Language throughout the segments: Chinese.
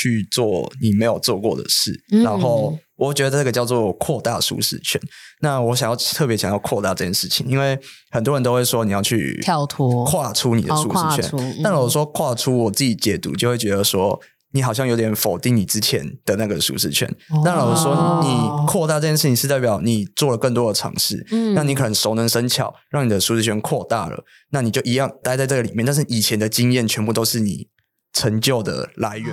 去做你没有做过的事，嗯、然后我觉得这个叫做扩大舒适圈。那我想要特别想要扩大这件事情，因为很多人都会说你要去跳脱、跨出你的舒适圈，哦嗯、但我说跨出，我自己解读就会觉得说。你好像有点否定你之前的那个舒适圈。当然，我说你扩大这件事情是代表你做了更多的尝试，嗯，那你可能熟能生巧，让你的舒适圈扩大了，那你就一样待在这个里面。但是以前的经验全部都是你成就的来源。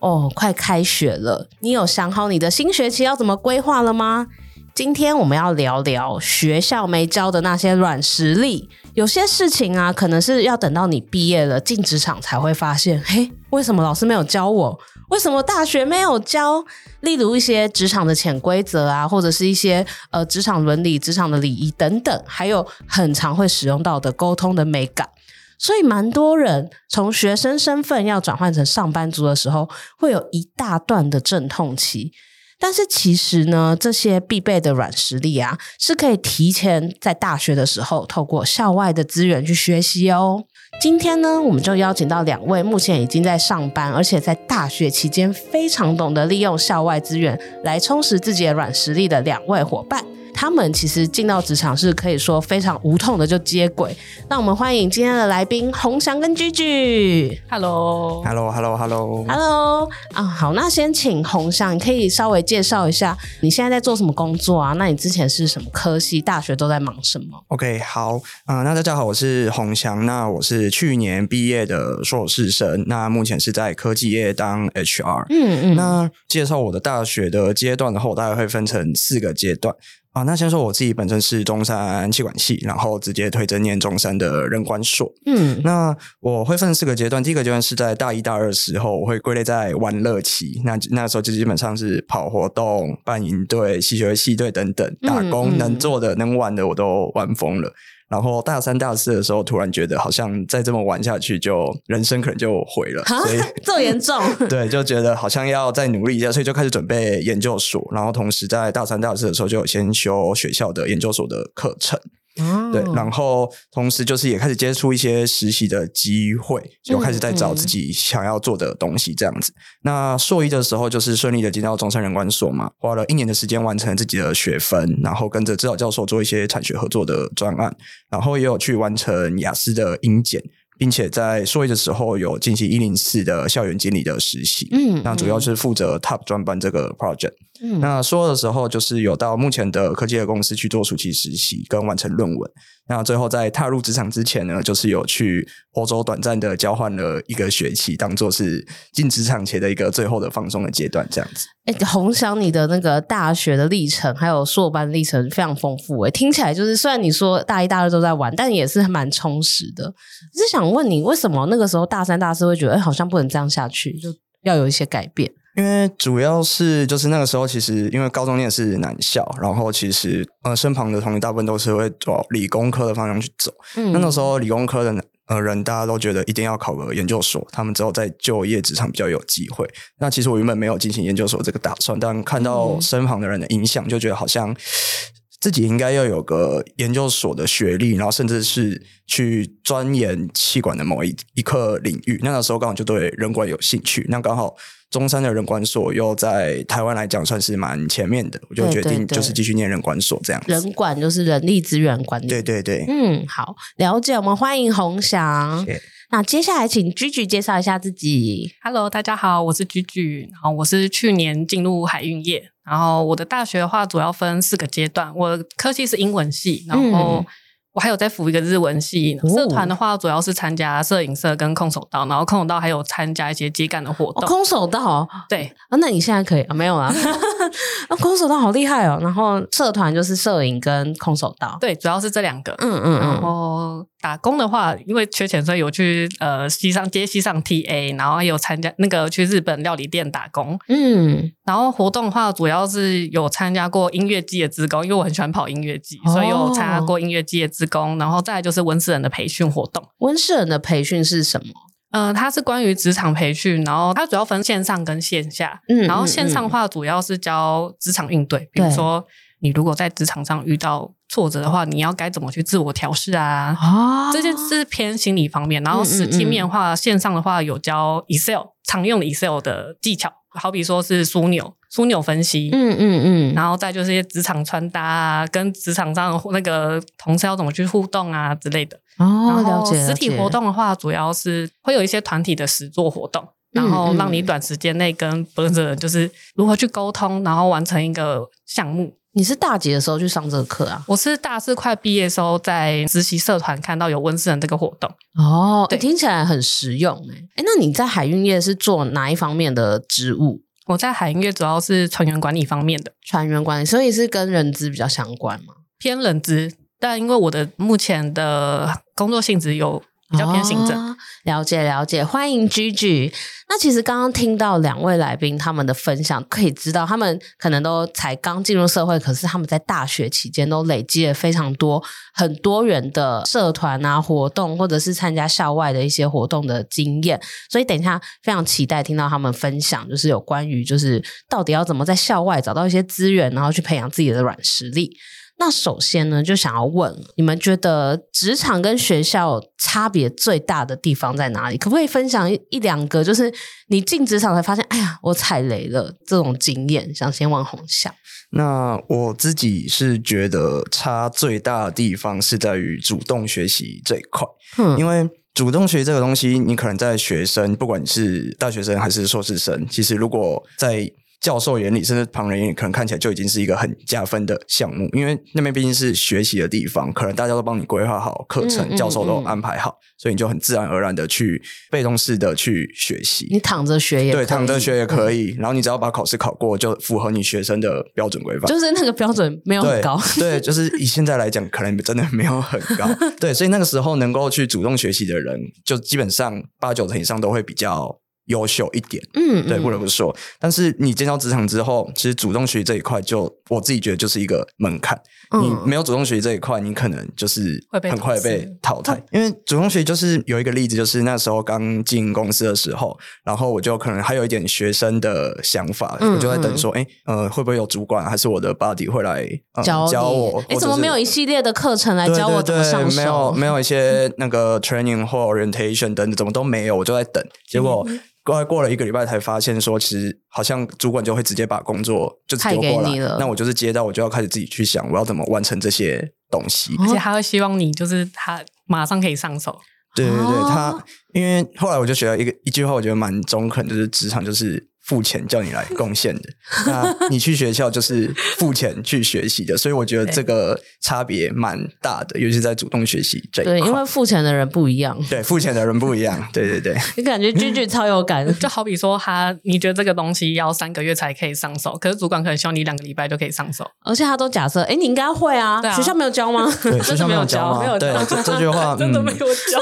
哦，快开学了，你有想好你的新学期要怎么规划了吗？今天我们要聊聊学校没教的那些软实力。有些事情啊，可能是要等到你毕业了进职场才会发现。嘿，为什么老师没有教我？为什么大学没有教？例如一些职场的潜规则啊，或者是一些呃职场伦理、职场的礼仪等等，还有很常会使用到的沟通的美感。所以，蛮多人从学生身份要转换成上班族的时候，会有一大段的阵痛期。但是其实呢，这些必备的软实力啊，是可以提前在大学的时候，透过校外的资源去学习哦。今天呢，我们就邀请到两位目前已经在上班，而且在大学期间非常懂得利用校外资源来充实自己的软实力的两位伙伴。他们其实进到职场是可以说非常无痛的就接轨。那我们欢迎今天的来宾洪翔跟居居。Hello，Hello，Hello，Hello，Hello。啊，好，那先请洪翔，你可以稍微介绍一下你现在在做什么工作啊？那你之前是什么科系？大学都在忙什么？OK，好，啊、呃，那大家好，我是洪翔，那我是去年毕业的硕士生，那目前是在科技业当 HR。嗯嗯。那介绍我的大学的阶段的话，我大概会分成四个阶段。啊，那先说我自己本身是中山气管系，然后直接推着念中山的人管所。嗯，那我会分四个阶段，第一个阶段是在大一大二的时候，我会归类在玩乐期。那那时候就基本上是跑活动、办营队、戏学会系队等等，打工、嗯嗯、能做的、能玩的我都玩疯了。然后大三、大四的时候，突然觉得好像再这么玩下去，就人生可能就毁了。蛤所以这么严重？对，就觉得好像要再努力一下，所以就开始准备研究所。然后同时在大三、大四的时候，就有先修学校的研究所的课程。嗯，对，然后同时就是也开始接触一些实习的机会，就开始在找自己想要做的东西这样子。嗯嗯、那硕一的时候就是顺利的进到中山人管所嘛，花了一年的时间完成自己的学分，然后跟着指导教授做一些产学合作的专案，然后也有去完成雅思的英检。并且在硕一的时候有进行一零四的校园经理的实习，嗯，那主要是负责 TOP 专班这个 project。嗯，那硕的时候就是有到目前的科技的公司去做暑期实习跟完成论文。那最后在踏入职场之前呢，就是有去欧洲短暂的交换了一个学期，当做是进职场前的一个最后的放松的阶段，这样子。哎，红翔，你的那个大学的历程还有硕班历程非常丰富，哎，听起来就是虽然你说大一、大二都在玩，但也是蛮充实的。只是想问你，为什么那个时候大三、大四会觉得，哎，好像不能这样下去，就要有一些改变？因为主要是就是那个时候，其实因为高中念的是男校，然后其实呃身旁的同学大部分都是会往理工科的方向去走。嗯，那那时候理工科的呃人大家都觉得一定要考个研究所，他们之后在就业职场比较有机会。那其实我原本没有进行研究所这个打算，但看到身旁的人的影响，就觉得好像自己应该要有个研究所的学历，然后甚至是去钻研气管的某一一个领域。那个时候刚好就对人管有兴趣，那刚好。中山的人管所又在台湾来讲算是蛮前面的，我就决定就是继续念人管所这样子。人管就是人力资源管理。对对对，嗯，好，了解。我们欢迎洪翔。谢谢。那接下来请 Gigi 介绍一下自己。Hello，大家好，我是 Gigi。然后我是去年进入海运业。然后我的大学的话主要分四个阶段，我的科系是英文系，然后。嗯我还有在辅一个日文系，社团的话主要是参加摄影社跟空手道，然后空手道还有参加一些接干的活动。哦、空手道，对、啊，那你现在可以啊？没有啊？啊，空手道好厉害哦。然后社团就是摄影跟空手道，对，主要是这两个。嗯嗯，然后打工的话，因为缺钱，所以有去呃西上接西上 TA，然后还有参加那个去日本料理店打工。嗯，然后活动的话，主要是有参加过音乐季的职工，因为我很喜欢跑音乐季，所以有参加过音乐季的职工。然后再来就是温世仁的培训活动。温世仁的培训是什么？呃，它是关于职场培训，然后它主要分线上跟线下。嗯，然后线上的话主要是教职场应对，嗯、比如说你如果在职场上遇到挫折的话，你要该怎么去自我调试啊？哦，这些是偏心理方面。然后实际面的话，嗯嗯嗯线上的话有教 Excel 常用的 Excel 的技巧，好比说是枢纽。枢纽分析，嗯嗯嗯，然后再就是一些职场穿搭啊，跟职场上那个同事要怎么去互动啊之类的。哦，了解。实体活动的话，主要是会有一些团体的实作活动，嗯、然后让你短时间内跟不认识的人就是如何去沟通，然后完成一个项目。你是大几的时候去上这个课啊？我是大四快毕业的时候在实习社团看到有温室人这个活动。哦，对，听起来很实用诶。诶，那你在海运业是做哪一方面的职务？我在海运业主要是船员管理方面的，船员管理，所以是跟人资比较相关吗？偏人资，但因为我的目前的工作性质有。比较偏行政。了解了解，欢迎 Gigi。那其实刚刚听到两位来宾他们的分享，可以知道他们可能都才刚进入社会，可是他们在大学期间都累积了非常多很多元的社团啊活动，或者是参加校外的一些活动的经验。所以等一下非常期待听到他们分享，就是有关于就是到底要怎么在校外找到一些资源，然后去培养自己的软实力。那首先呢，就想要问你们觉得职场跟学校差别最大的地方在哪里？可不可以分享一一两个？就是你进职场才发现，哎呀，我踩雷了这种经验。想先问泓祥。那我自己是觉得差最大的地方是在于主动学习这一块，嗯，因为主动学这个东西，你可能在学生，不管你是大学生还是硕士生，其实如果在教授眼里，甚至旁人眼里，可能看起来就已经是一个很加分的项目，因为那边毕竟是学习的地方，可能大家都帮你规划好课程，嗯嗯嗯，教授都安排好，所以你就很自然而然的去被动式的去学习。你躺着学也可以，对，躺着学也可以。嗯、然后你只要把考试考过，就符合你学生的标准规范。就是那个标准没有很高，对，对，就是以现在来讲，可能真的没有很高。对，所以那个时候能够去主动学习的人，就基本上八九成以上都会比较。优秀一点，嗯，对，不得不说。但是你进到职场之后，其实主动学习这一块，就我自己觉得就是一个门槛。嗯、你没有主动学习这一块，你可能就是很快被淘汰。因为主动学习就是有一个例子，就是那时候刚进公司的时候，然后我就可能还有一点学生的想法，嗯、我就在等说，哎、嗯，呃，会不会有主管还是我的 buddy 会来、呃、教教我？哎，怎么没有一系列的课程来教我怎么上手？没有，没有一些那个 training 或 orientation 等等，怎么都没有，我就在等。结果。嗯过过了一个礼拜才发现，说其实好像主管就会直接把工作就丢过来，那我就是接到，我就要开始自己去想我要怎么完成这些东西，而且他会希望你就是他马上可以上手。对对对，他因为后来我就学了一个一句话，我觉得蛮中肯，就是职场就是。付钱叫你来贡献的，那你去学校就是付钱去学习的，所以我觉得这个差别蛮大的，尤其是在主动学习这一块。对，因为付钱的人不一样。对，付钱的人不一样。对 对对，你感觉 Gigi 超有感，就好比说他，你觉得这个东西要三个月才可以上手，可是主管可能希望你两个礼拜就可以上手，而且他都假设，哎，你应该会啊，学校没有教吗？对，学校没有教，没有教。对，这句话真的没有教，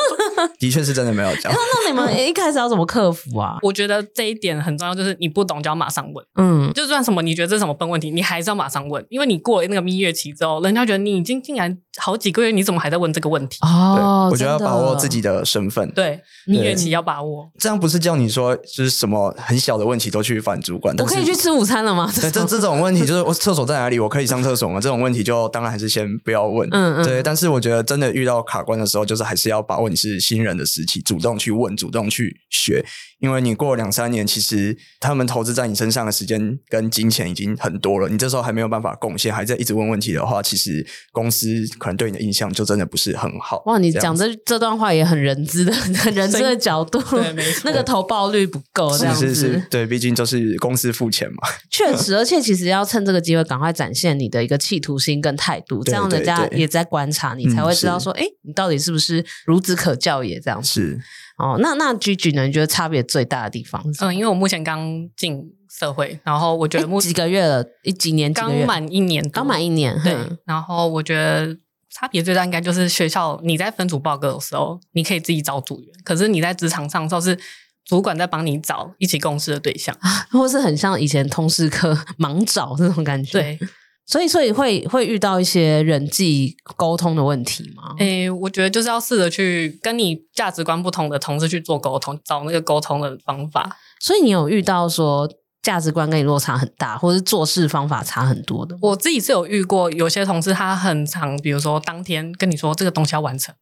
的确是真的没有教。那你们一开始要怎么克服啊？我觉得这一点很重要，就是你不懂就要马上。问，嗯，就算什么你觉得这是什么笨问题，你还是要马上问，因为你过了那个蜜月期之后，人家觉得你已经竟然好几个月，你怎么还在问这个问题？哦，我觉得要把握自己的身份，对，蜜月期要把握。这样不是叫你说就是什么很小的问题都去反主管，我可以去吃午餐了吗？对，这这种问题就是我厕所在哪里，我可以上厕所吗？这种问题就当然还是先不要问，嗯嗯，对。但是我觉得真的遇到卡关的时候，就是还是要把握你是新人的时期，主动去问，主动去学。因为你过了两三年，其实他们投资在你身上的时间跟金钱已经很多了。你这时候还没有办法贡献，还在一直问问题的话，其实公司可能对你的印象就真的不是很好。哇，你讲这这段话也很人资的，很 人资的角度，对，没错，那个投报率不够，这样子。是是是，对，毕竟就是公司付钱嘛。确实，而且其实要趁这个机会赶快展现你的一个企图心跟态度，这样人家也在观察你，才会知道说，哎、嗯，你到底是不是孺子可教也这样子。是。哦，那那 Gigi 呢？你觉得差别最大的地方是？嗯，因为我目前刚进社会，然后我觉得目几个月了，一几年，刚满一年，刚满一年，对。然后我觉得差别最大应该就是学校你在分组报告的时候，你可以自己找组员，可是你在职场上的时候是主管在帮你找一起共事的对象，或是很像以前通识课 盲找这种感觉。对。所以，所以会会遇到一些人际沟通的问题吗？诶，我觉得就是要试着去跟你价值观不同的同事去做沟通，找那个沟通的方法。所以，你有遇到说价值观跟你落差很大，或是做事方法差很多的？我自己是有遇过，有些同事他很常，比如说当天跟你说这个东西要完成，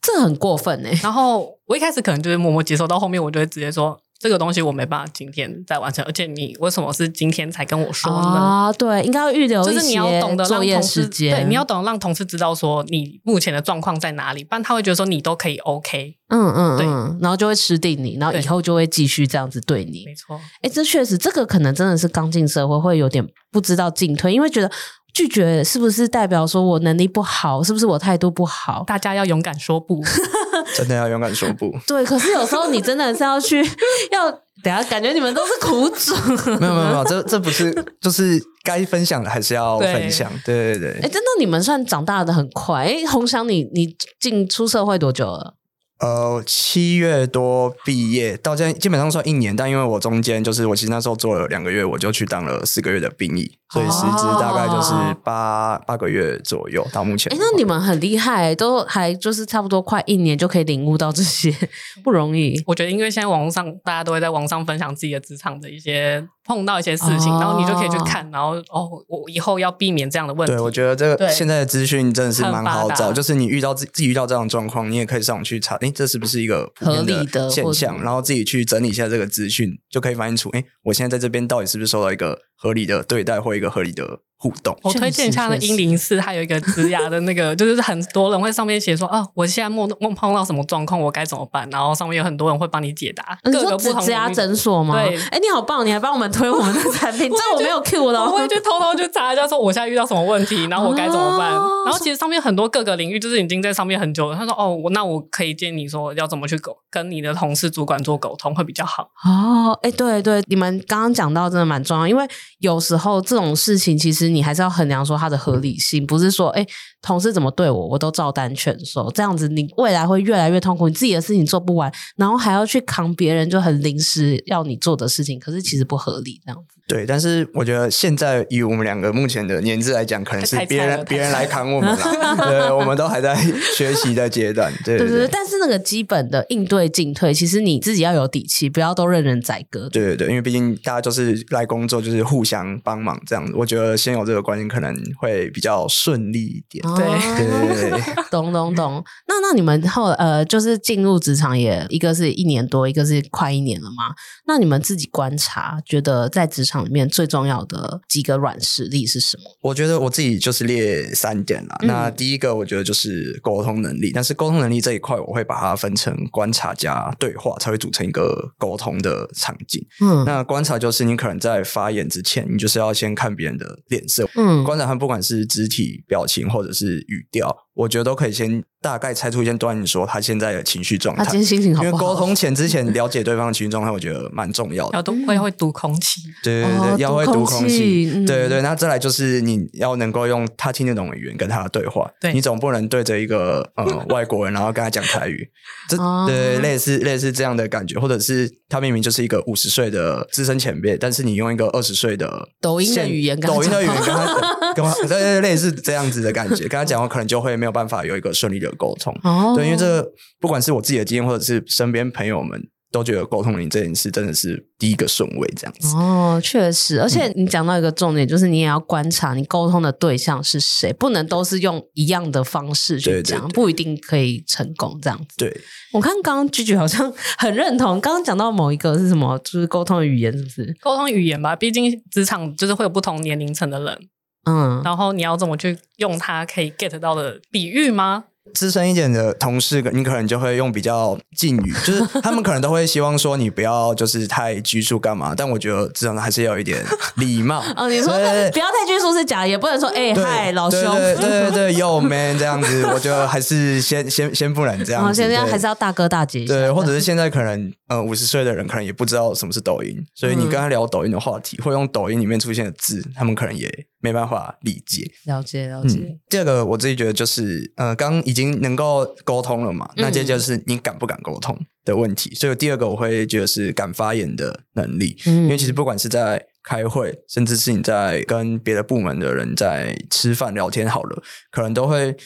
这很过分哎。然后我一开始可能就是默默接受，到后面我就会直接说。这个东西我没办法今天再完成，而且你为什么是今天才跟我说呢？啊，对，应该要预留一些，就是你要懂得让同事，对，你要懂得让同事知道说你目前的状况在哪里，不然他会觉得说你都可以 OK，嗯嗯，对，然后就会吃定你，然后以后就会继续这样子对你。没错，哎，这确实，这个可能真的是刚进社会会有点不知道进退，因为觉得。拒绝是不是代表说我能力不好？是不是我态度不好？大家要勇敢说不，真的要勇敢说不。对，可是有时候你真的是要去 要等下，感觉你们都是苦主。没有没有没有，这这不是就是该分享的还是要分享。对对对。哎，真的你们算长大的很快。哎，红翔，你你进出社会多久了？呃，七月多毕业，到现在基本上算一年，但因为我中间就是我其实那时候做了两个月，我就去当了四个月的兵役，所以实质大概就是八、哦、八个月左右到目前。哎，那你们很厉害，都还就是差不多快一年就可以领悟到这些，不容易。我觉得，因为现在网络上大家都会在网上分享自己的职场的一些碰到一些事情，哦、然后你就可以去看，然后哦，我以后要避免这样的问题。对，我觉得这个现在的资讯真的是蛮好找，就是你遇到自自己遇到这样的状况，你也可以上网去查。这是不是一个合理的现象？然后自己去整理一下这个资讯，就可以反映出，哎，我现在在这边到底是不是受到一个合理的对待或一个合理的互动？我推荐一下那英灵四，它有一个职涯的那个，就是很多人会上面写说，啊，我现在梦梦碰到什么状况，我该怎么办？然后上面有很多人会帮你解答。各个不同职涯诊所吗？对，哎，你好棒，你还帮我们推我们的产品，这我没有 cue 到，我会去偷偷去查一下，说我现在遇到什么问题，然后我该怎么办？然后其实上面很多各个领域，就是已经在上面很久了。他说，哦，我那我可以建议你说要怎么去沟跟你的同事、主管做沟通会比较好。哦，哎，对对，你们刚刚讲到真的蛮重要，因为有时候这种事情，其实你还是要衡量说它的合理性，不是说哎，同事怎么对我，我都照单全收，这样子你未来会越来越痛苦，你自己的事情做不完，然后还要去扛别人就很临时要你做的事情，可是其实不合理这样子。对，但是我觉得现在以我们两个目前的年纪来讲，可能是别人别人来扛我们了，对，我们都还在学习的阶段，对对对。但是那个基本的应对进退，其实你自己要有底气，不要都任人宰割。对对对，因为毕竟大家就是来工作，就是互相帮忙这样子。我觉得先有这个观念，可能会比较顺利一点。对 对对，懂懂懂。那那你们后呃，就是进入职场也一个是一年多，一个是快一年了吗？那你们自己观察，觉得在职场里面最重要的几个软实力是什么？我觉得我自己就是列三点啦。嗯、那第一个，我觉得就是沟通能力。但是沟通能力这一块，我会把它分成观察加对话，才会组成一个沟通的场景。嗯，那观察就是你可能在发言之前，你就是要先看别人的脸色。嗯，观察他不管是肢体表情或者是语调，我觉得都可以先大概猜出一些端倪，说他现在的情绪状态。他今天心情好不好？因为沟通前之前了解对方的情绪状态，我觉得蛮重要的。要读会会读空气，对对对，要会读空气，对对对。那再来就是你要能够用他听得懂的语言跟他对话。对，你总不能对着一个呃 外国人，然后跟他讲台语，这对类似类似这样的感觉，或者是他明明就是一个五十岁的资深前辈，但是你用一个二十岁的抖音的语言，抖音的语言跟他跟他对类似这样子的感觉，跟他讲话可能就会没有办法有一个顺利的沟通。哦，对，因为这个不管是我自己的经验，或者是身边朋友们。都觉得沟通你这件事真的是第一个顺位，这样子哦，确实，而且你讲到一个重点，嗯、就是你也要观察你沟通的对象是谁，不能都是用一样的方式去讲，对对对，不一定可以成功。这样子，对，我看刚刚 Gigi 好像很认同，刚刚讲到某一个是什么，就是沟通的语言，是不是？沟通语言吧，毕竟职场就是会有不同年龄层的人，嗯，然后你要怎么去用它可以 get 到的比喻吗？资深一点的同事，你可能就会用比较敬语，就是他们可能都会希望说你不要就是太拘束干嘛。但我觉得这样还是要有一点礼貌。哦，你说不要太拘束是假的，也不能说哎嗨老兄，对对对对，Yo man 这样子，我觉得还是先先先不能这样子。现在还是要大哥大姐。对，或者是现在可能呃五十岁的人可能也不知道什么是抖音，所以你跟他聊抖音的话题，或用抖音里面出现的字，他们可能也没办法理解。了解了解。嗯，第二个我自己觉得就是呃刚已经能够沟通了嘛，那这就是你敢不敢沟通的问题。所以第二个我会觉得是敢发言的能力，因为其实不管是在开会，甚至是你在跟别的部门的人在吃饭聊天好了，可能都会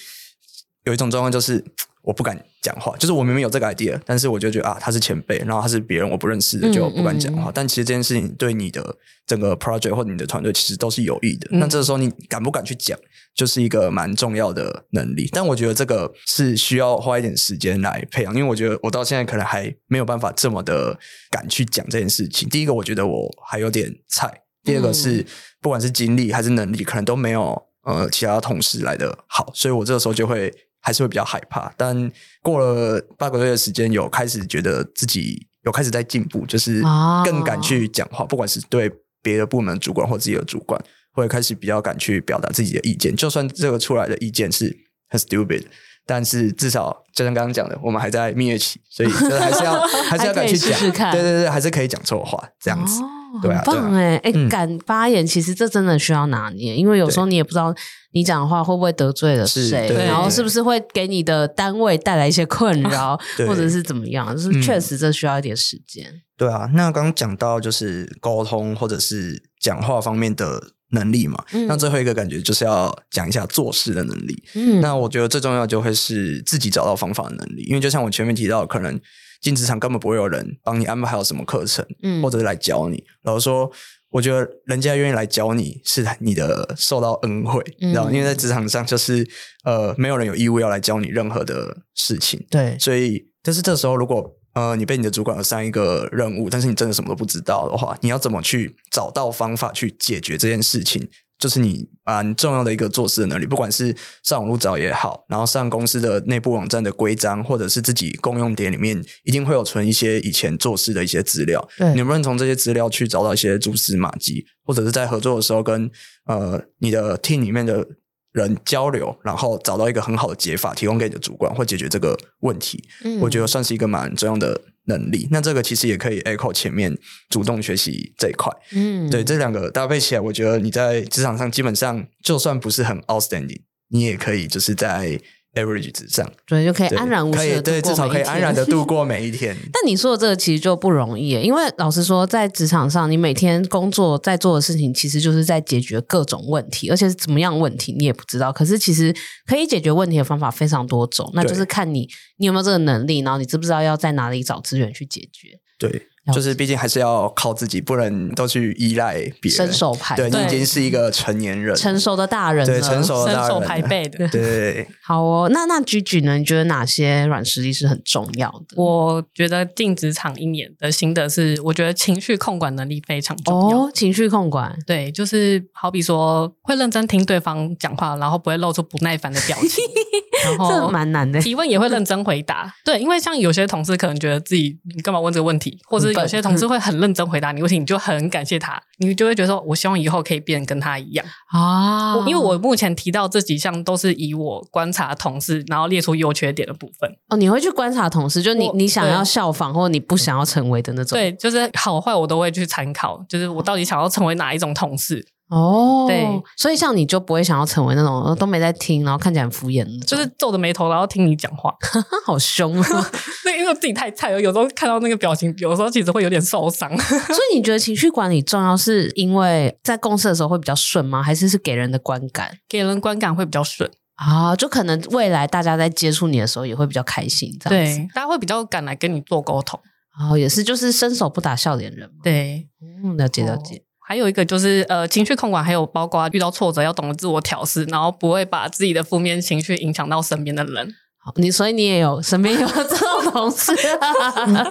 有一种状况就是。我不敢讲话，就是我明明有这个 idea，但是我就觉得啊，他是前辈，然后他是别人我不认识的，就不敢讲话。但其实这件事情对你的整个 project 或者你的团队其实都是有益的。那、嗯、这个时候你敢不敢去讲，就是一个蛮重要的能力。但我觉得这个是需要花一点时间来培养，因为我觉得我到现在可能还没有办法这么的敢去讲这件事情。第一个，我觉得我还有点菜；第二个是，不管是精力还是能力，可能都没有呃其他同事来的好，所以我这个时候就会。还是会比较害怕，但过了八个月的时间，有开始觉得自己有开始在进步，就是更敢去讲话，不管是对别的部门主管或自己的主管，会开始比较敢去表达自己的意见，就算这个出来的意见是很 stupid，但是至少就像刚刚讲的，我们还在蜜月期，所以 还是要还是要敢去讲，试试对对对，还是可以讲错话这样子。对啊，很棒哎哎，敢发言，其实这真的需要拿捏，因为有时候你也不知道你讲的话会不会得罪了谁，然后是不是会给你的单位带来一些困扰，或者是怎么样，就是确实这需要一点时间。对啊，那刚刚讲到就是沟通或者是讲话方面的能力嘛，那最后一个感觉就是要讲一下做事的能力。嗯，那我觉得最重要就会是自己找到方法的能力，因为就像我前面提到，可能。进职场根本不会有人帮你安排好什么课程，嗯，或者是来教你。然后说，我觉得人家愿意来教你是你的受到恩惠，然后、嗯、因为在职场上就是呃，没有人有义务要来教你任何的事情，对。所以，但是这时候如果呃你被你的主管有上一个任务，但是你真的什么都不知道的话，你要怎么去找到方法去解决这件事情？就是你蛮重要的一个做事的能力，不管是上网络找也好，然后上公司的内部网站的规章，或者是自己共用点里面，一定会有存一些以前做事的一些资料。对，你能不能从这些资料去找到一些蛛丝马迹，或者是在合作的时候跟呃你的 team 里面的人交流，然后找到一个很好的解法，提供给你的主管或解决这个问题？嗯，我觉得算是一个蛮重要的。能力，那这个其实也可以 echo 前面主动学习这一块，嗯，对，这两个搭配起来，我觉得你在职场上基本上就算不是很 outstanding，你也可以就是在。Average 之上，对，就可以安然无事。对，至少可以安然的度过每一天。但你说的这个其实就不容易，因为老实说，在职场上，你每天工作在做的事情，其实就是在解决各种问题，而且是怎么样问题你也不知道。可是其实可以解决问题的方法非常多种，那就是看你你有没有这个能力，然后你知不知道要在哪里找资源去解决。对。就是，毕竟还是要靠自己，不能都去依赖别人。伸手牌，对，你已经是一个成年人，成熟的大人，对，成熟的大人，伸手牌辈的，对。好哦，那那 Gigi 呢？你觉得哪些软实力是很重要的？我觉得进职场一年的心得是，我觉得情绪控管能力非常重要。哦，情绪控管，对，就是好比说会认真听对方讲话，然后不会露出不耐烦的表情，然后这蛮难的。提问也会认真回答，对，因为像有些同事可能觉得自己你干嘛问这个问题，或者有些同事会很。认真回答你问题，你就很感谢他，你就会觉得说，我希望以后可以变得跟他一样啊。因为我目前提到这几项都是以我观察同事，然后列出优缺点的部分。哦，你会去观察同事，就你你想要效仿或你不想要成为的那种。对，就是好坏我都会去参考，就是我到底想要成为哪一种同事。哦，对，所以像你就不会想要成为那种都没在听，然后看起来很敷衍，就是皱着眉头然后听你讲话，好凶啊！那因为自己太菜了，有时候看到那个表情，有时候其实会有点受伤。所以你觉得情绪管理重要，是因为在公司的时候会比较顺吗？还是是给人的观感？给人观感会比较顺啊，就可能未来大家在接触你的时候也会比较开心，这样子，对，大家会比较敢来跟你做沟通。哦，也是，就是伸手不打笑脸人嘛，对，嗯，了解了解。哦还有一个就是呃，情绪控管，还有包括遇到挫折要懂得自我调试，然后不会把自己的负面情绪影响到身边的人。好，你所以你也有身边有这种同事啊？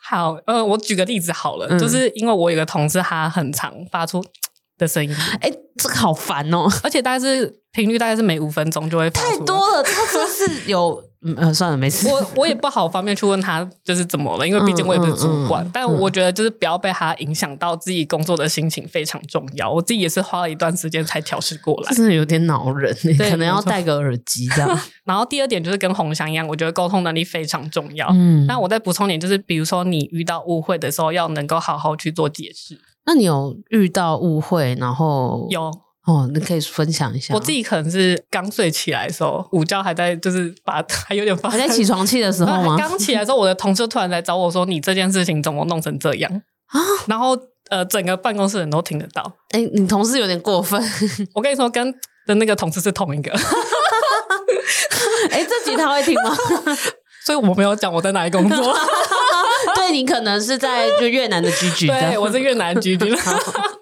好，呃，我举个例子好了，嗯、就是因为我有个同事，他很常发出的声音。哎，这个好烦哦！而且大概是频率，大概是每五分钟就会。太多了，他说是有。嗯呃，算了，没事。我我也不好方便去问他就是怎么了，因为毕竟我也不是主管。嗯嗯嗯、但我觉得就是不要被他影响到自己工作的心情非常重要。我自己也是花了一段时间才调试过来，真的有点恼人，可能要戴个耳机这样。然后第二点就是跟红翔一样，我觉得沟通能力非常重要。嗯，那我再补充点就是，比如说你遇到误会的时候，要能够好好去做解释。那你有遇到误会，然后有？哦，你可以分享一下。我自己可能是刚睡起来的时候，午觉还在，就是把 还有点发，还在起床气的时候 吗？刚起来的时候，我的同事突然来找我说：“你这件事情怎么弄成这样啊？”然后呃，整个办公室人都听得到。哎、欸，你同事有点过分。我跟你说，跟的那个同事是同一个。哎、欸，这集他会听吗？所以我没有讲我在哪里工作。对，你可能是在就越南的居居。对，我是越南居居。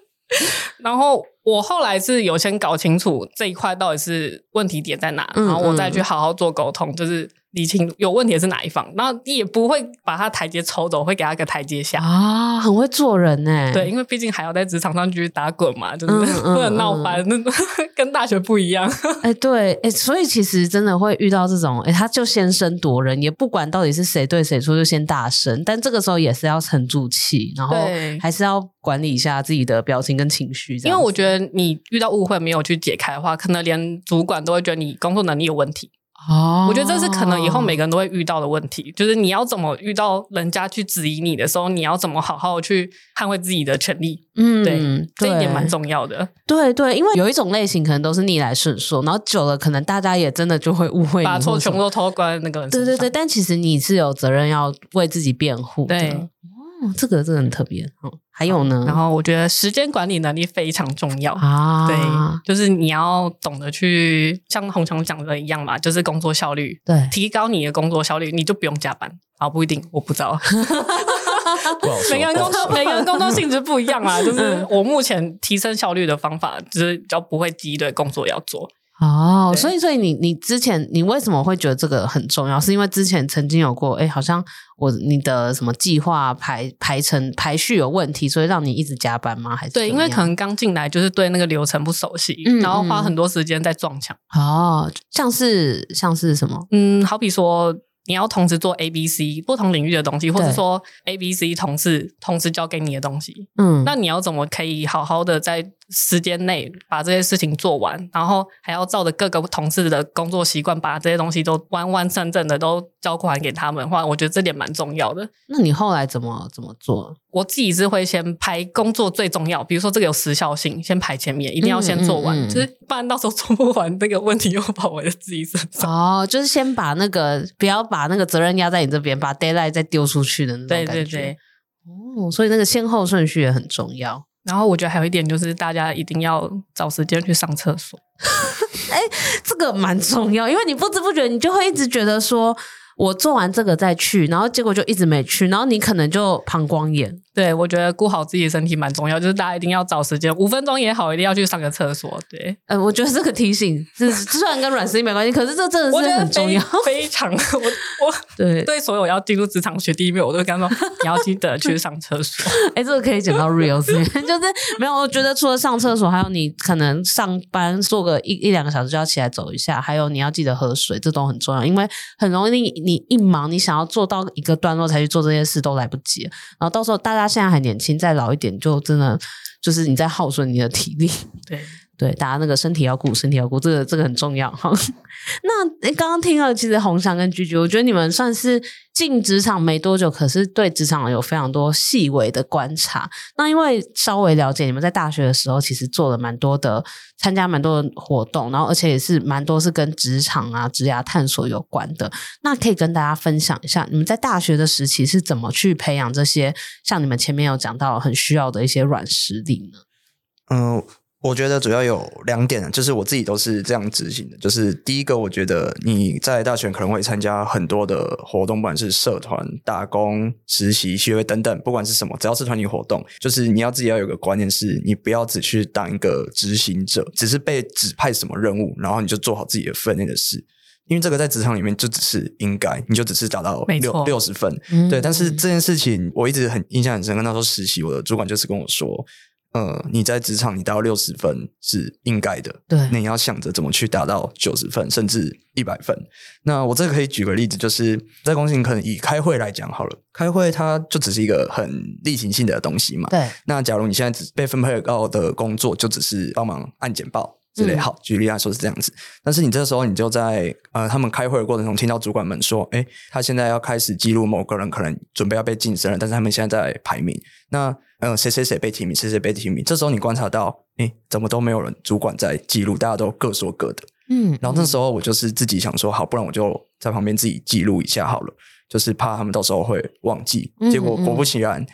然后我后来是有先搞清楚这一块到底是问题点在哪，嗯、然后我再去好好做沟通，就是。理清有问题的是哪一方，然后也不会把他台阶抽走，会给他个台阶下啊，很会做人呢。对，因为毕竟还要在职场上继续打滚嘛，就是不能闹翻，那、跟大学不一样。哎，对，哎，所以其实真的会遇到这种，哎，他就先声夺人，也不管到底是谁对谁错，就先大声，但这个时候也是要沉住气，然后还是要管理一下自己的表情跟情绪。因为我觉得你遇到误会没有去解开的话，可能连主管都会觉得你工作能力有问题。哦，我觉得这是可能以后每个人都会遇到的问题，就是你要怎么遇到人家去质疑你的时候，你要怎么好好去捍卫自己的权利。嗯，对，这一点蛮重要的。对对，因为有一种类型可能都是逆来顺受，然后久了可能大家也真的就会误会，把错全部都偷关那个人。对对对，但其实你是有责任要为自己辩护的。对。哦，这个真的很特别。哦，还有呢，然后我觉得时间管理能力非常重要啊。对，就是你要懂得去像鸿翔讲的一样嘛，就是工作效率，对，提高你的工作效率，你就不用加班啊。不一定，我不知道。每个人工作每个人工作性质不一样啊。就是我目前提升效率的方法，就是比较不会积一堆工作要做。哦，所以所以你你之前你为什么会觉得这个很重要？是因为之前曾经有过，哎，好像我你的什么计划排排成排序有问题，所以让你一直加班吗？还是对，因为可能刚进来就是对那个流程不熟悉，嗯、然后花很多时间在撞墙。哦，像是像是什么？嗯，好比说。你要同时做 A、B、C 不同领域的东西，或者说 A、B、C 同事同时交给你的东西，嗯，那你要怎么可以好好的在时间内把这些事情做完，然后还要照着各个同事的工作习惯，把这些东西都完完整整的都交还给他们的话，我觉得这点蛮重要的。那你后来怎么怎么做？我自己是会先排工作最重要，比如说这个有时效性，先排前面，一定要先做完，嗯嗯嗯、就是 不然到时候做不完，那个问题又跑回自己身上。哦，就是先把那个不要把那个责任压在你这边，把 deadline 再丢出去的那种感觉。对对对。哦，所以那个先后顺序也很重要。然后我觉得还有一点就是，大家一定要找时间去上厕所。哎，这个蛮重要，因为你不知不觉你就会一直觉得说。我做完这个再去，然后结果就一直没去，然后你可能就膀胱炎。对，我觉得顾好自己的身体蛮重要，就是大家一定要找时间，五分钟也好，一定要去上个厕所。对，呃，我觉得这个提醒是虽然跟软实力没关系，可是这真的是很重要，非常。我我对对所有要进入职场学弟妹，我都跟他说你要记得去上厕所。哎，这个可以讲到 real，就是没有，我觉得除了上厕所，还有你可能上班坐个一一两个小时就要起来走一下，还有你要记得喝水，这都很重要，因为很容易你。你一忙，你想要做到一个段落才去做这些事都来不及，然后到时候大家现在还年轻，再老一点就真的就是你在耗损你的体力。对。对，大家那个身体要顾，身体要顾，这个这个很重要哈。那刚刚听了，其实红翔跟居居，我觉得你们算是进职场没多久，可是对职场有非常多细微的观察。那因为稍微了解你们在大学的时候，其实做了蛮多的，参加蛮多的活动，然后而且也是蛮多是跟职场啊、职涯探索有关的。那可以跟大家分享一下，你们在大学的时期是怎么去培养这些，像你们前面有讲到很需要的一些软实力呢？嗯、我觉得主要有两点，就是我自己都是这样执行的。就是第一个，我觉得你在大学可能会参加很多的活动，不管是社团、打工、实习、学会等等，不管是什么，只要是团体活动，就是你要自己要有个观念，是你不要只去当一个执行者，只是被指派什么任务，然后你就做好自己的分内的事。因为这个在职场里面就只是应该，你就只是达到六六十分，嗯、对。但是这件事情我一直很印象很深刻，那时候实习，我的主管就是跟我说。呃，你在职场你达到六十分是应该的，对，那你要想着怎么去达到九十分，甚至一百分。那我这个可以举个例子，就是在公司你可能以开会来讲好了，开会它就只是一个很例行性的东西嘛。对。那假如你现在只被分配到的工作就只是帮忙按简报之类，好，举例来说是这样子。但是你这时候你就在呃他们开会的过程中听到主管们说，哎，他现在要开始记录某个人可能准备要被晋升了，但是他们现在在排名。那嗯，谁谁谁被提名，谁谁被提名。这时候你观察到，哎，怎么都没有人主管在记录，大家都各说各的。嗯，然后那时候我就是自己想说，好，不然我就在旁边自己记录一下好了，就是怕他们到时候会忘记。结果果不其然，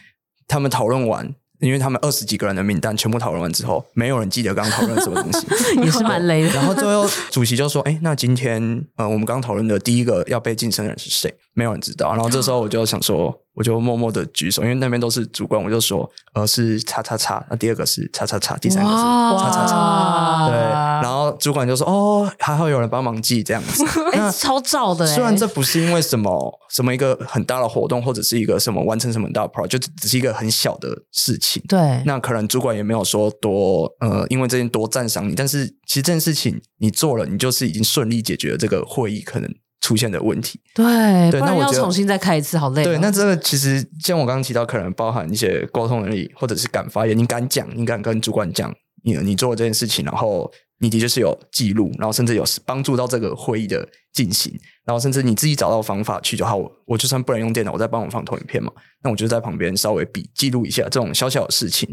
他们讨论完。因为他们二十几个人的名单全部讨论完之后，没有人记得刚刚讨论什么东西，也是蛮累的。然后最后主席就说：“哎，那今天呃，我们刚刚讨论的第一个要被晋升的人是谁？没有人知道。”然后这时候我就想说，我就默默的举手，因为那边都是主管，我就说：“呃，是叉叉叉。”那第二个是叉叉叉，第三个是叉叉叉。对，然后主管就说：“哦，还好有人帮忙记这样子。”哎，超照的。虽然这不是因为什么什么一个很大的活动，或者是一个什么完成什么大 project，就只是一个很小的事情。对，那可能主管也没有说多呃，因为这件多赞赏你，但是其实这件事情你做了，你就是已经顺利解决了这个会议可能出现的问题。对，对，那我要重新再开一次，好累。对，那这个其实像我刚刚提到，可能包含一些沟通能力，或者是敢发言，你敢讲，你敢跟主管讲，你你做了这件事情，然后你的确是有记录，然后甚至有帮助到这个会议的进行，然后甚至你自己找到方法去就好。我我就算不能用电脑，我再帮我放投影片嘛，那我就在旁边稍微比记录一下这种小小的事情。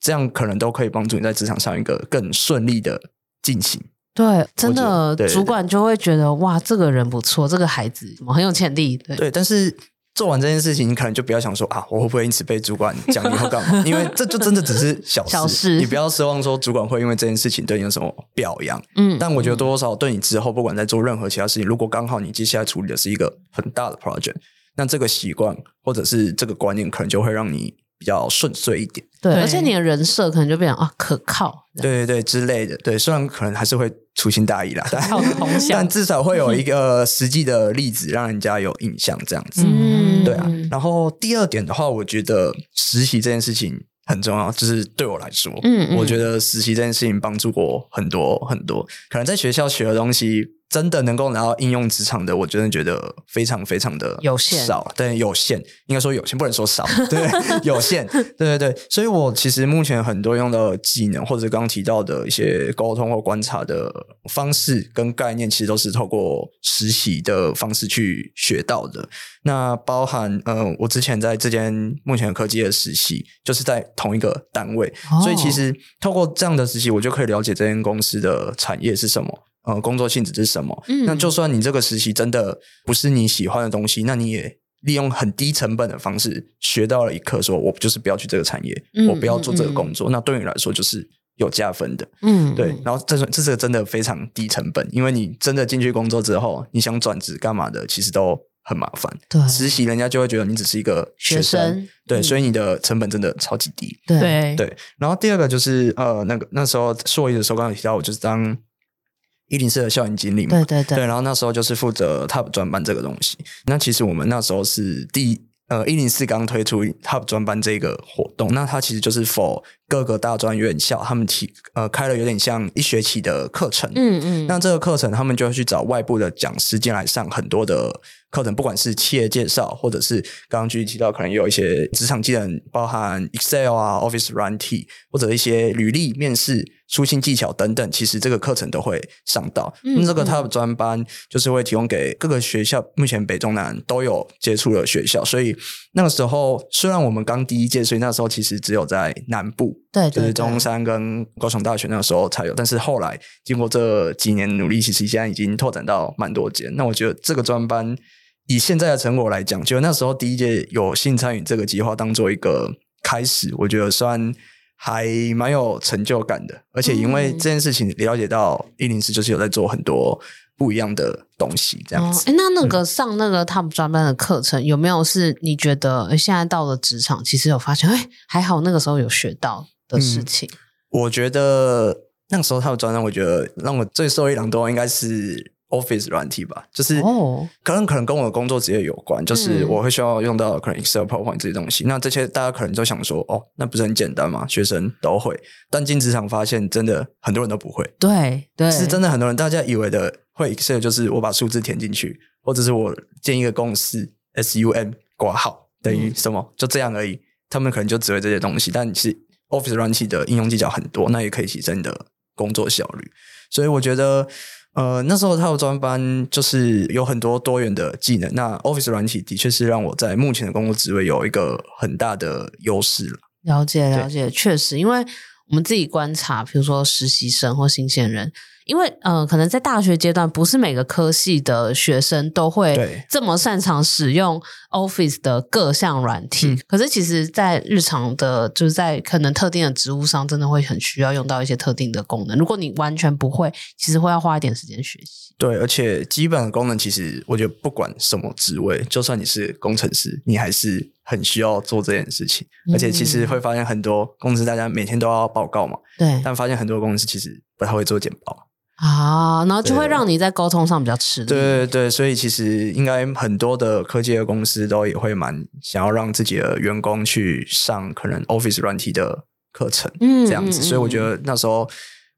这样可能都可以帮助你在职场上一个更顺利的进行。对，真的，主管就会觉得哇，这个人不错，这个孩子很有潜力。对，对，但是做完这件事情，你可能就不要想说啊，我会不会因此被主管奖励或干嘛？因为这就真的只是小事，小事，你不要奢望说主管会因为这件事情对你有什么表扬。嗯，但我觉得多多少少对你之后，不管在做任何其他事情，如果刚好你接下来处理的是一个很大的 project，那这个习惯或者是这个观念，可能就会让你。比较顺遂一点，对，而且你的人设可能就变成啊可靠，对对对之类的，对，虽然可能还是会粗心大意啦，但，但至少会有一个实际的例子让人家有印象，这样子，嗯，对啊。然后第二点的话，我觉得实习这件事情很重要，就是对我来说，嗯，嗯，我觉得实习这件事情帮助过很多很多，可能在学校学的东西。真的能够拿到应用职场的，我真的觉得非常非常的有限，少，对，有限，应该说有限，不能说少，对，有限，对对对。所以我其实目前很多用的技能，或者刚刚提到的一些沟通或观察的方式跟概念，其实都是透过实习的方式去学到的。那包含呃，我之前在这间目前科技的实习，就是在同一个单位，哦、所以其实透过这样的实习，我就可以了解这间公司的产业是什么。呃，工作性质是什么？嗯，那就算你这个实习真的不是你喜欢的东西，那你也利用很低成本的方式学到了一课，说我就是不要去这个产业，嗯、我不要做这个工作。嗯、那对你来说就是有加分的，嗯，对。然后这是这是真的非常低成本，因为你真的进去工作之后，你想转职干嘛的，其实都很麻烦。对，实习人家就会觉得你只是一个学生，学生对，嗯、所以你的成本真的超级低。对对。然后第二个就是呃，那个那时候硕一的时候，刚刚提到我就是当。一零四的校园经理嘛，对对对，对，然后那时候就是负责 TOP 专班这个东西。那其实我们那时候是第呃一零四刚推出 TOP 专班这个活动，那它其实就是 for 各个大专院校，他们提呃开了有点像一学期的课程。嗯嗯，那这个课程他们就会去找外部的讲师进来上很多的课程，不管是企业介绍，或者是刚刚具体提到可能有一些职场技能，包含 Excel 啊、Office 软体，或者一些履历面试。书信技巧等等，其实这个课程都会上到。那、嗯、这个 TOP 专班就是会提供给各个学校，目前北中南都有接触的学校。所以那个时候，虽然我们刚第一届，所以那时候其实只有在南部，对，就是中山跟高雄大学那个时候才有。但是后来经过这几年努力，其实现在已经拓展到蛮多间。那我觉得这个专班以现在的成果来讲，就那时候第一届有幸参与这个计划，当做一个开始，我觉得算。还蛮有成就感的，而且因为这件事情了解到一零四就是有在做很多不一样的东西，这样子。哎、哦，那那个上那个 TOP 专班的课程，嗯、有没有是你觉得现在到了职场，其实有发现，哎，还好那个时候有学到的事情？嗯、我觉得那个时候他的专栏，我觉得让我最受益良多，应该是 Office 软体吧，就是可能可能跟我的工作职业有关，就是我会需要用到可能 Excel、PowerPoint 这些东西。那这些大家可能都想说，哦，那不是很简单吗？学生都会，但进职场发现，真的很多人都不会。对对，是真的很多人，大家以为的会 Excel 就是我把数字填进去，或者是我建一个公式，SUM 挂号等于什么，嗯、就这样而已。他们可能就只会这些东西，但其实 Office 软体的应用技巧很多，那也可以提升你的工作效率。所以我觉得。呃，那时候他有专班，就是有很多多元的技能。那 Office 软体的确是让我在目前的工作职位有一个很大的优势了。了解，了解，确实，因为我们自己观察，比如说实习生或新鲜人。因为呃，可能在大学阶段，不是每个科系的学生都会这么擅长使用 Office 的各项软体。嗯、可是，其实，在日常的，就是在可能特定的职务上，真的会很需要用到一些特定的功能。如果你完全不会，其实会要花一点时间学习。对，而且基本的功能，其实我觉得不管什么职位，就算你是工程师，你还是很需要做这件事情。嗯、而且，其实会发现很多公司，大家每天都要报告嘛。对。但发现很多公司其实不太会做简报。啊，然后就会让你在沟通上比较吃力。对对对，所以其实应该很多的科技的公司都也会蛮想要让自己的员工去上可能 Office 软体的课程，嗯，这样子。所以我觉得那时候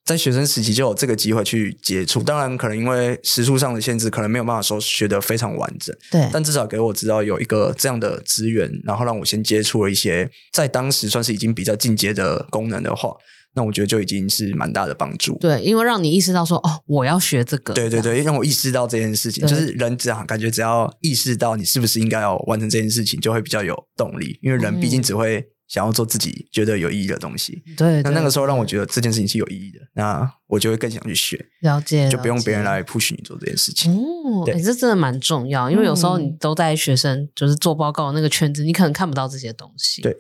在学生时期就有这个机会去接触。当然，可能因为时数上的限制，可能没有办法说学得非常完整。对，但至少给我知道有一个这样的资源，然后让我先接触了一些在当时算是已经比较进阶的功能的话。那我觉得就已经是蛮大的帮助，对，因为让你意识到说，哦，我要学这个，对对对，让我意识到这件事情，就是人只要感觉只要意识到你是不是应该要完成这件事情，就会比较有动力，因为人毕竟只会想要做自己觉得有意义的东西，对，那那个时候让我觉得这件事情是有意义的，那我就会更想去学，了解，就不用别人来 push 你做这件事情，哦，哎，这真的蛮重要，因为有时候你都在学生就是做报告那个圈子，你可能看不到这些东西，对。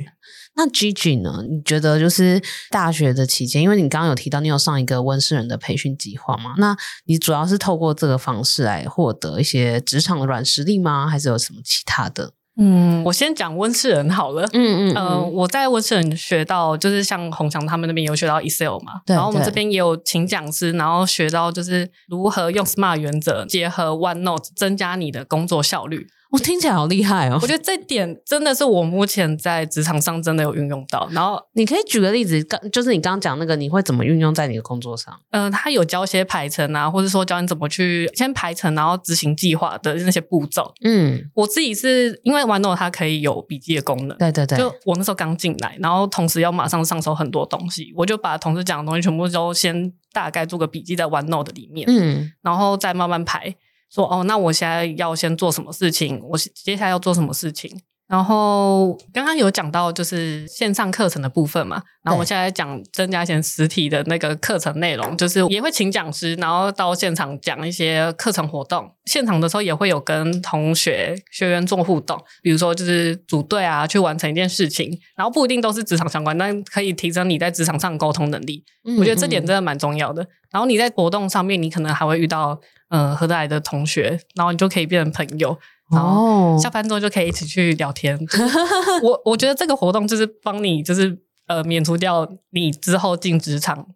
那 Gigi 呢？你觉得就是大学的期间，因为你刚刚有提到你有上一个温室人的培训计划嘛？那你主要是透过这个方式来获得一些职场的软实力吗？还是有什么其他的？嗯，我先讲温室人好了。嗯嗯，嗯呃，我在温室人学到，就是像洪强他们那边有学到 Excel 嘛，然后我们这边也有请讲师，然后学到就是如何用 SMART 原则结合 OneNote 增加你的工作效率。我听起来好厉害哦！我觉得这点真的是我目前在职场上真的有运用到。然后你可以举个例子，刚就是你刚刚讲那个，你会怎么运用在你的工作上？嗯、呃，他有教一些排程啊，或者说教你怎么去先排程，然后执行计划的那些步骤。嗯，我自己是因为 OneNote 它可以有笔记的功能。对对对，就我那时候刚进来，然后同时要马上上手很多东西，我就把同事讲的东西全部都先大概做个笔记在 OneNote 里面。嗯，然后再慢慢排。说哦，那我现在要先做什么事情？我接下来要做什么事情？然后刚刚有讲到就是线上课程的部分嘛，然后我现在讲增加一些实体的那个课程内容，就是也会请讲师，然后到现场讲一些课程活动。现场的时候也会有跟同学学员做互动，比如说就是组队啊，去完成一件事情，然后不一定都是职场相关，但可以提升你在职场上沟通能力。嗯嗯，我觉得这点真的蛮重要的。然后你在活动上面，你可能还会遇到呃合得来的同学，然后你就可以变成朋友。然后下班之后就可以一起去聊天。Oh. 就是、我我觉得这个活动就是帮你，就是呃免除掉你之后进职场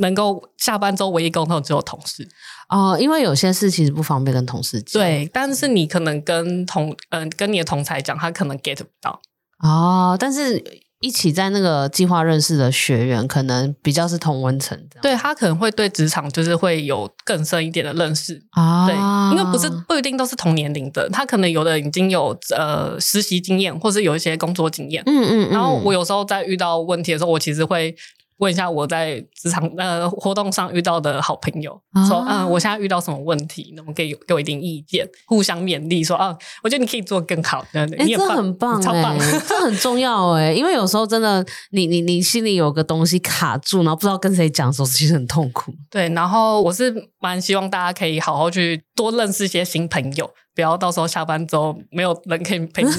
能够下班之后唯一沟通只有同事哦，oh, 因为有些事其实不方便跟同事讲。对，但是你可能跟同嗯、呃、跟你的同才讲，他可能 get 不到。哦，oh, 但是。一起在那个计划认识的学员，可能比较是同温层，对，他可能会对职场就是会有更深一点的认识啊。对，因为不是不一定都是同年龄的，他可能有的已经有呃实习经验，或是有一些工作经验。嗯，嗯嗯。然后我有时候在遇到问题的时候，我其实会。问一下我在职场呃活动上遇到的好朋友，啊、说嗯，我现在遇到什么问题，能不能给给我一点意见，互相勉励，说啊，我觉得你可以做更好。哎，欸、这很棒，超棒，这很重要哎，因为有时候真的，你你你心里有个东西卡住，然后不知道跟谁讲的时候，其实很痛苦。对，然后我是蛮希望大家可以好好去多认识一些新朋友。不要到时候下班之后没有人可以陪你吃。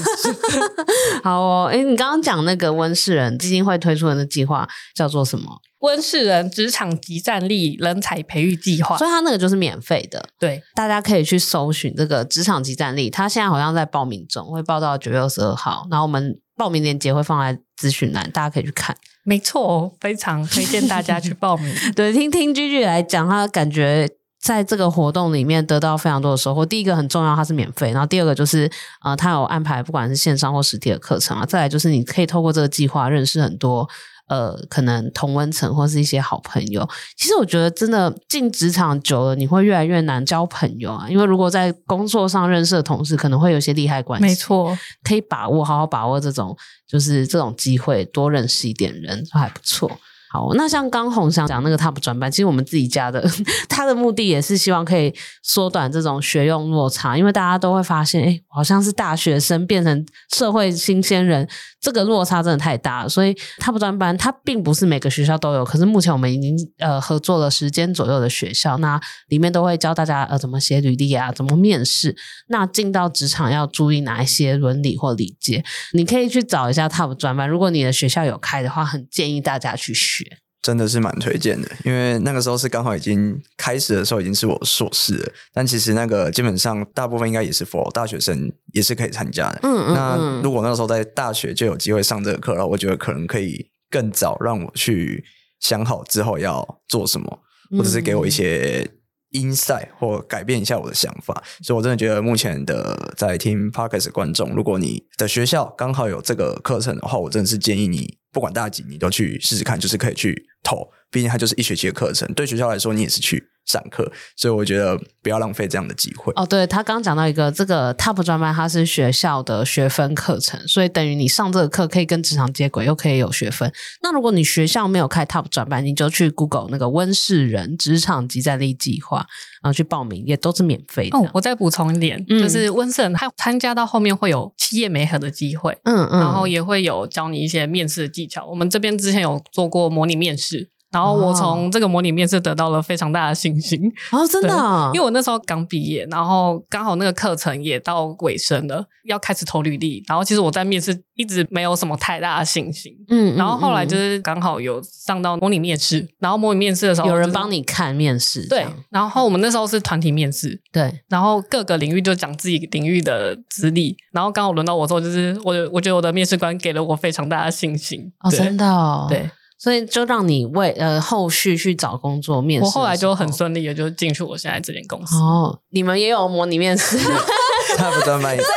好哦，哎，你刚刚讲那个温世仁基金会推出的那计划叫做什么？温世仁职场即战力人才培育计划。所以它那个就是免费的，对，大家可以去搜寻这个职场即战力。它现在好像在报名中，会报到九月二十二号。然后我们报名链接会放在资讯栏，大家可以去看。没错，非常推荐大家去报名。对，听听 Gigi 来讲，他感觉。在这个活动里面得到非常多的收获。第一个很重要，它是免费；然后第二个就是呃，它有安排不管是线上或实体的课程啊。再来就是你可以透过这个计划认识很多呃，可能同温层或是一些好朋友。其实我觉得真的进职场久了，你会越来越难交朋友啊。因为如果在工作上认识的同事，可能会有些利害关系。没错，可以把握，好好把握这种就是这种机会，多认识一点人，都还不错。好，那像刚红翔讲那个 TOP 专班，其实我们自己家的，他的目的也是希望可以缩短这种学用落差，因为大家都会发现，哎，好像是大学生变成社会新鲜人，这个落差真的太大了。所以 TOP 专班它并不是每个学校都有，可是目前我们已经呃合作了十间左右的学校，那里面都会教大家呃怎么写履历啊，怎么面试，那进到职场要注意哪一些伦理或礼节，你可以去找一下 TOP 专班，如果你的学校有开的话，很建议大家去学。真的是蛮推荐的，因为那个时候是刚好已经开始的时候，已经是我硕士了。但其实那个基本上大部分应该也是 for 大学生，也是可以参加的。嗯，嗯嗯。那如果那个时候在大学就有机会上这个课，然后我觉得可能可以更早让我去想好之后要做什么，或者是给我一些因赛或改变一下我的想法。所以我真的觉得目前的在听 Podcast 观众，如果你的学校刚好有这个课程的话，我真的是建议你。不管大几，你都去试试看，就是可以去投。毕竟它就是一学期的课程，对学校来说，你也是去上课，所以我觉得不要浪费这样的机会。哦，对，他刚讲到一个这个 TOP 专班，它是学校的学分课程，所以等于你上这个课可以跟职场接轨，又可以有学分。那如果你学校没有开 TOP 专班，你就去 Google 那个温世仁职场及战力计划，然后去报名，也都是免费的。哦，我再补充一点，嗯、就是温世仁他参加到后面会有企业媒合的机会，嗯嗯，然后也会有教你一些面试的技巧。我们这边之前有做过模拟面试。然后我从这个模拟面试得到了非常大的信心哦，真的，哦，因为我那时候刚毕业，然后刚好那个课程也到尾声了，要开始投履历。然后其实我在面试一直没有什么太大的信心，嗯，然后后来就是刚好有上到模拟面试，然后模拟面试的时候，就是，有人帮你看面试，对。然后我们那时候是团体面试，对。然后各个领域就讲自己领域的资历，然后刚好轮到我做，就是我我觉得我的面试官给了我非常大的信心哦，真的，哦，对。所以就让你为呃后续去找工作面试，我后来就很顺利的就进去我现在这间公司。哦，你们也有模拟面试？TOP 专班也在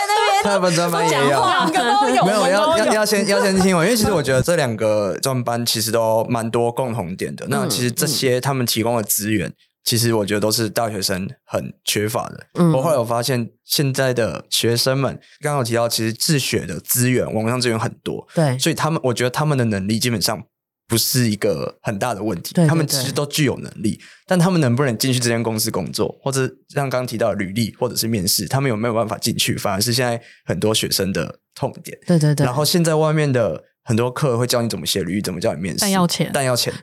那边，TOP 专班也有，两个都有。没有要要要先要先听我，因为其实我觉得这两个专班其实都蛮多共同点的。那其实这些他们提供的资源，其实我觉得都是大学生很缺乏的。嗯，我后来我发现现在的学生们刚刚有提到，其实自学的资源，网上资源很多。对，所以他们我觉得他们的能力基本上。不是一个很大的问题，对对对，他们其实都具有能力，但他们能不能进去这间公司工作，或者像刚刚提到的履历或者是面试，他们有没有办法进去，反而是现在很多学生的痛点。对对对。然后现在外面的很多课会教你怎么写履历，怎么教你面试，但要钱，但要钱。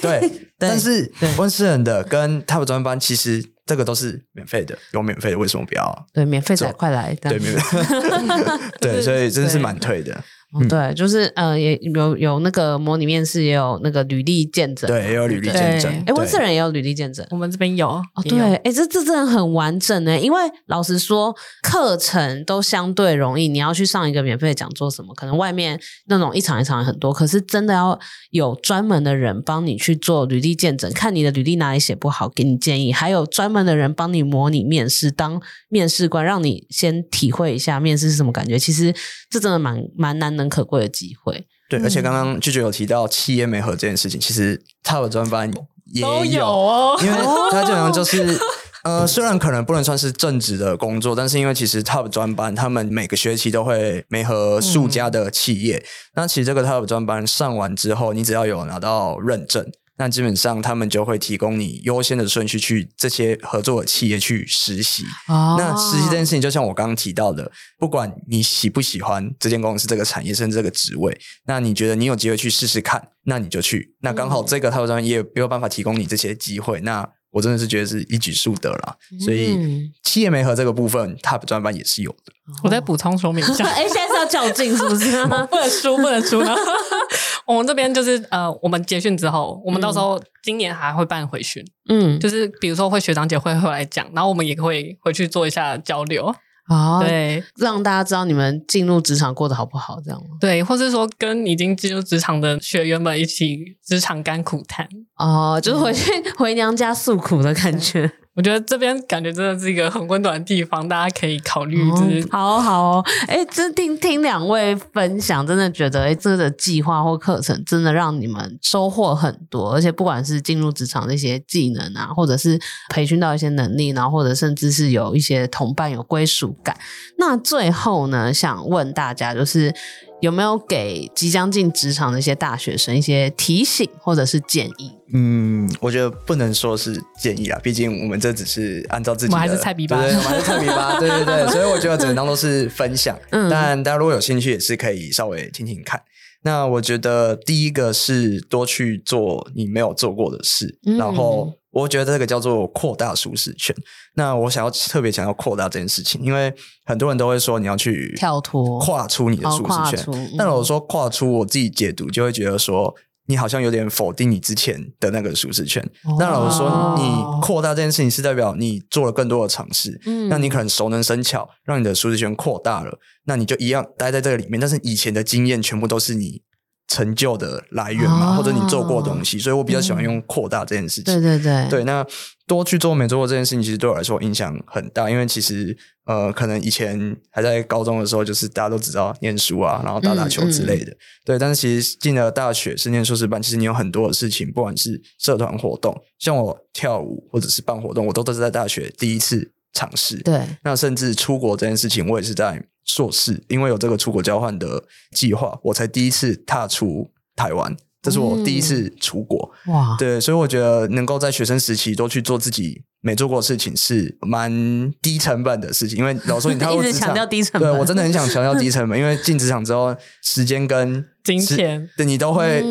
对。但是温世仁的跟 TOP 专班，其实这个都是免费的，有免费的为什么不要？对，免费的快来。对，免费。对，所以真的是蛮退的。哦、对，就是呃，也有有那个模拟面试，也有那个履历见证，对，也有履历见证。哎，温世仁也有履历见证，我们这边有哦。对，哎，这这真的很完整呢。因为老实说，课程都相对容易，你要去上一个免费的讲座什么，可能外面那种一场一场很多，可是真的要有专门的人帮你去做履历见证，看你的履历哪里写不好，给你建议，还有专门的人帮你模拟面试，当面试官，让你先体会一下面试是什么感觉。其实这真的蛮蛮难能可贵的机会，对，而且刚刚舅舅有提到企业媒合这件事情，其实 TOP 专班也有，有哦，因为他基本上就是，呃，虽然可能不能算是正职的工作，但是因为其实 TOP 专班他们每个学期都会媒合数家的企业，嗯、那其实这个 TOP 专班上完之后，你只要有拿到认证。那基本上，他们就会提供你优先的顺序去这些合作的企业去实习。哦，那实习这件事情，就像我刚刚提到的，不管你喜不喜欢这间公司、这个产业，甚至这个职位，那你觉得你有机会去试试看，那你就去。那刚好这个 TOP 专业也有没有办法提供你这些机会。那我真的是觉得是一举数得了。所以企业媒合这个部分，TOP 专班也是有的。我再补充说明一下。哎，现在是要较劲是不是？不能输，不能输。我们这边就是呃，我们结训之后，我们到时候今年还会办回训，嗯，就是比如说会学长姐会会来讲，然后我们也会回去做一下交流，哦，对，让大家知道你们进入职场过得好不好，这样吗？对，或是说跟已经进入职场的学员们一起职场甘苦谈，哦，就是回去、嗯、回娘家诉苦的感觉。我觉得这边感觉真的是一个很温暖的地方，大家可以考虑。就是、好好哦，哎，这听听两位分享，真的觉得哎，这个计划或课程真的让你们收获很多，而且不管是进入职场的一些技能啊，或者是培训到一些能力，然后或者甚至是有一些同伴有归属感。那最后呢，想问大家就是。有没有给即将进职场的一些大学生一些提醒或者是建议？嗯，我觉得不能说是建议啊，毕竟我们这只是按照自己的，我们还是菜逼吧，对，我还是菜逼吧，对对对，所以我觉得只能当做是分享。嗯，但大家如果有兴趣，也是可以稍微听听看。那我觉得第一个是多去做你没有做过的事，嗯、然后我觉得这个叫做扩大舒适圈。那我想要特别想要扩大这件事情，因为很多人都会说你要去跳脱、跨出你的舒适圈。哦、但我说跨出，我自己解读就会觉得说。你好像有点否定你之前的那个舒适圈。那老实说，你扩大这件事情是代表你做了更多的尝试。嗯，那你可能熟能生巧，让你的舒适圈扩大了。那你就一样待在这个里面，但是以前的经验全部都是你。成就的来源嘛，或者你做过的东西，所以我比较喜欢用扩大这件事情。对对对，对，那多去做没做过这件事情，其实对我来说影响很大。因为其实呃，可能以前还在高中的时候，就是大家都知道念书啊，然后打打球之类的。对，但是其实进了大学是念硕士班，其实你有很多的事情，不管是社团活动，像我跳舞或者是办活动，我都都是在大学第一次尝试。对，那甚至出国这件事情，我也是在。硕士，因为有这个出国交换的计划，我才第一次踏出台湾，这是我第一次出国。嗯、哇，对，所以我觉得能够在学生时期都去做自己没做过的事情，是蛮低成本的事情。因为老说你太过 职场，强调低成本，对我真的很想强调低成本，因为进职场之后，时间跟 金钱，对你都会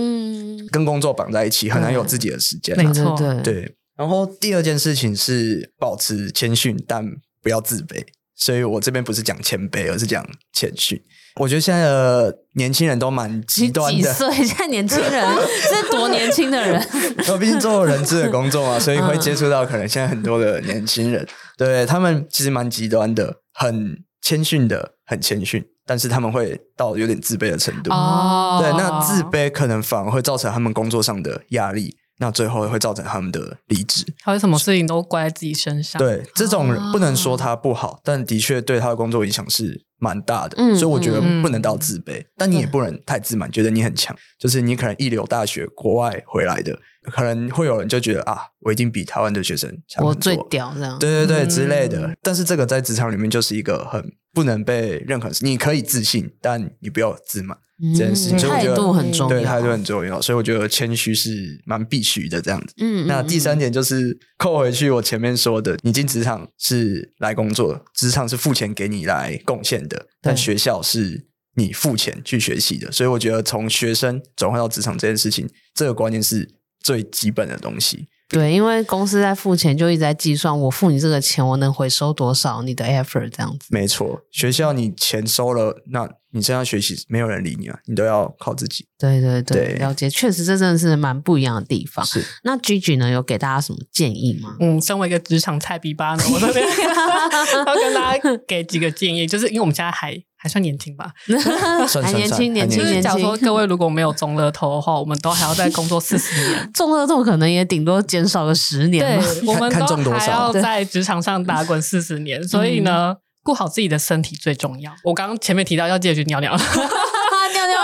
跟工作绑在一起，很难有自己的时间。没错，对。然后第二件事情是保持谦逊，但不要自卑。所以我这边不是讲谦卑，而是讲谦逊。我觉得现在的年轻人都蛮极端的。几岁？现在年轻人 是多年轻的人？我 毕竟做人资的工作嘛，所以会接触到可能现在很多的年轻人，对他们其实蛮极端的，很谦逊的，很谦逊，但是他们会到有点自卑的程度。哦，对，那自卑可能反而会造成他们工作上的压力。那最后会造成他们的离职，还有什么事情都怪在自己身上。对，这种人不能说他不好，哦、但的确对他的工作影响是蛮大的。嗯，所以我觉得不能到自卑，嗯、但你也不能太自满，觉得你很强。就是你可能一流大学国外回来的，可能会有人就觉得啊，我一定比台湾的学生强，我最屌这样。对对对，嗯、之类的。但是这个在职场里面就是一个很不能被认可。你可以自信，但你不要自满。这件事情，所以我觉得态度很重要，对，态度很重要，所以我觉得谦虚是蛮必须的这样子。嗯，那第三点就是扣回去我前面说的，你进职场是来工作，职场是付钱给你来贡献的，但学校是你付钱去学习的，所以我觉得从学生转换到职场这件事情，这个观念是最基本的东西。对，因为公司在付钱，就一直在计算我付你这个钱，我能回收多少你的 effort 这样子。没错，学校你钱收了，那你这样学习没有人理你啊，你都要靠自己。对对对，对了解，确实这真的是蛮不一样的地方。是，那 Gigi 呢，有给大家什么建议吗？嗯，身为一个职场菜逼吧呢，我这边 要跟大家给几个建议，就是因为我们现在还。还算年轻吧，还年轻，年轻，年轻。假如说各位如果没有中乐透的话，我们都还要再工作四十年。中乐透可能也顶多减少个十年。对，我们都还要在职场上打滚四十年，所以呢，顾好自己的身体最重要。我刚刚前面提到要记得去尿尿。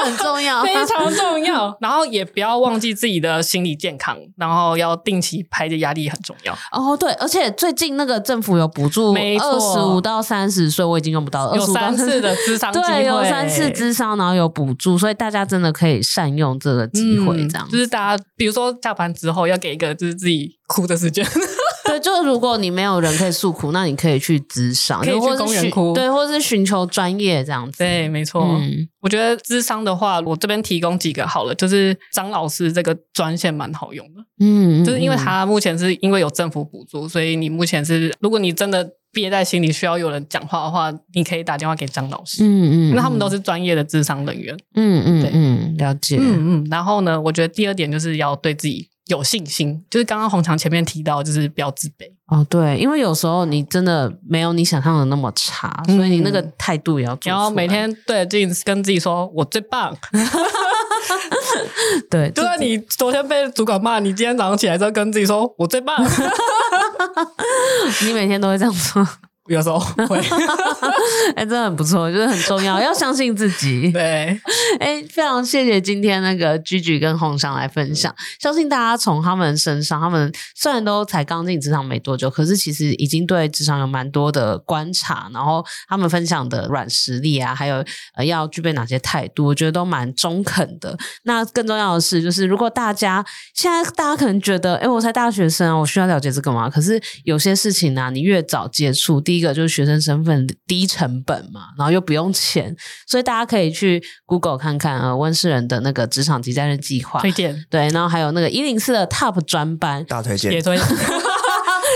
很重要，非常重要。然后也不要忘记自己的心理健康，然后要定期排解压力很重要。哦，对，而且最近那个政府有补助，二十五到三十岁我已经用不到了，有三次的智商对，有三次智商，然后有补助，所以大家真的可以善用这个机会，这样、嗯、就是大家，比如说下班之后要给一个就是自己哭的时间。对，就如果你没有人可以诉苦，那你可以去咨商，可以去公园哭，对，或是寻求专业这样子。对，没错。嗯，我觉得咨商的话，我这边提供几个好了，就是张老师这个专线蛮好用的。嗯，就是因为他目前是因为有政府补助，所以你目前是，如果你真的憋在心里需要有人讲话的话，你可以打电话给张老师。嗯嗯，那他们都是专业的咨商人员。嗯嗯，对嗯，了解。嗯嗯，然后呢，我觉得第二点就是要对自己。有信心，就是刚刚红墙前面提到，就是不要自卑哦。对，因为有时候你真的没有你想象的那么差，嗯、所以你那个态度也要做。然后每天对着镜子跟自己说：“我最棒。”对，就算你昨天被主管骂，你今天早上起来之后跟自己说：“我最棒。”你每天都会这样做？有时候 会，哎、欸，真的很不错，就是很重要，要相信自己。对，哎、欸，非常谢谢今天那个 Gigi 跟红翔来分享，相信大家从他们身上，他们虽然都才刚进职场没多久，可是其实已经对职场有蛮多的观察，然后他们分享的软实力啊，还有呃要具备哪些态度，我觉得都蛮中肯的。那更重要的是，就是如果大家现在大家可能觉得，哎、欸，我才大学生，我需要了解这个吗？可是有些事情呢、啊，你越早接触，第一个就是学生身份低成本嘛，然后又不用钱，所以大家可以去 Google 看看呃温世仁的那个职场级战略计划，推荐。对，然后还有那个一零四的 Top 专班，大推荐，也推荐。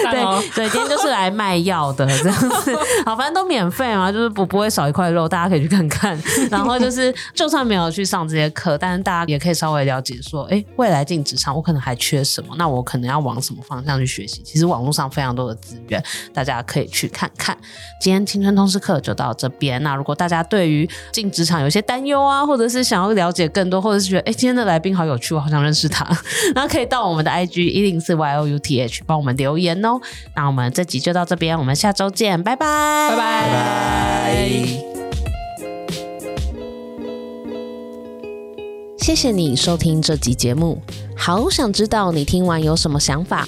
对对，今天就是来卖药的这样子，好，反正都免费嘛，就是不不会少一块肉，大家可以去看看。然后就是，就算没有去上这些课，但是大家也可以稍微了解说，哎，未来进职场我可能还缺什么，那我可能要往什么方向去学习。其实网络上非常多的资源，大家可以去看看。今天青春通识课就到这边。那如果大家对于进职场有些担忧啊，或者是想要了解更多，或者是觉得哎今天的来宾好有趣，我好想认识他，然后可以到我们的 IG 一零四 Y O U T H 帮我们留言哦。那我们这集就到这边，我们下周见，拜拜，拜拜，拜拜。谢谢你收听这集节目，好想知道你听完有什么想法，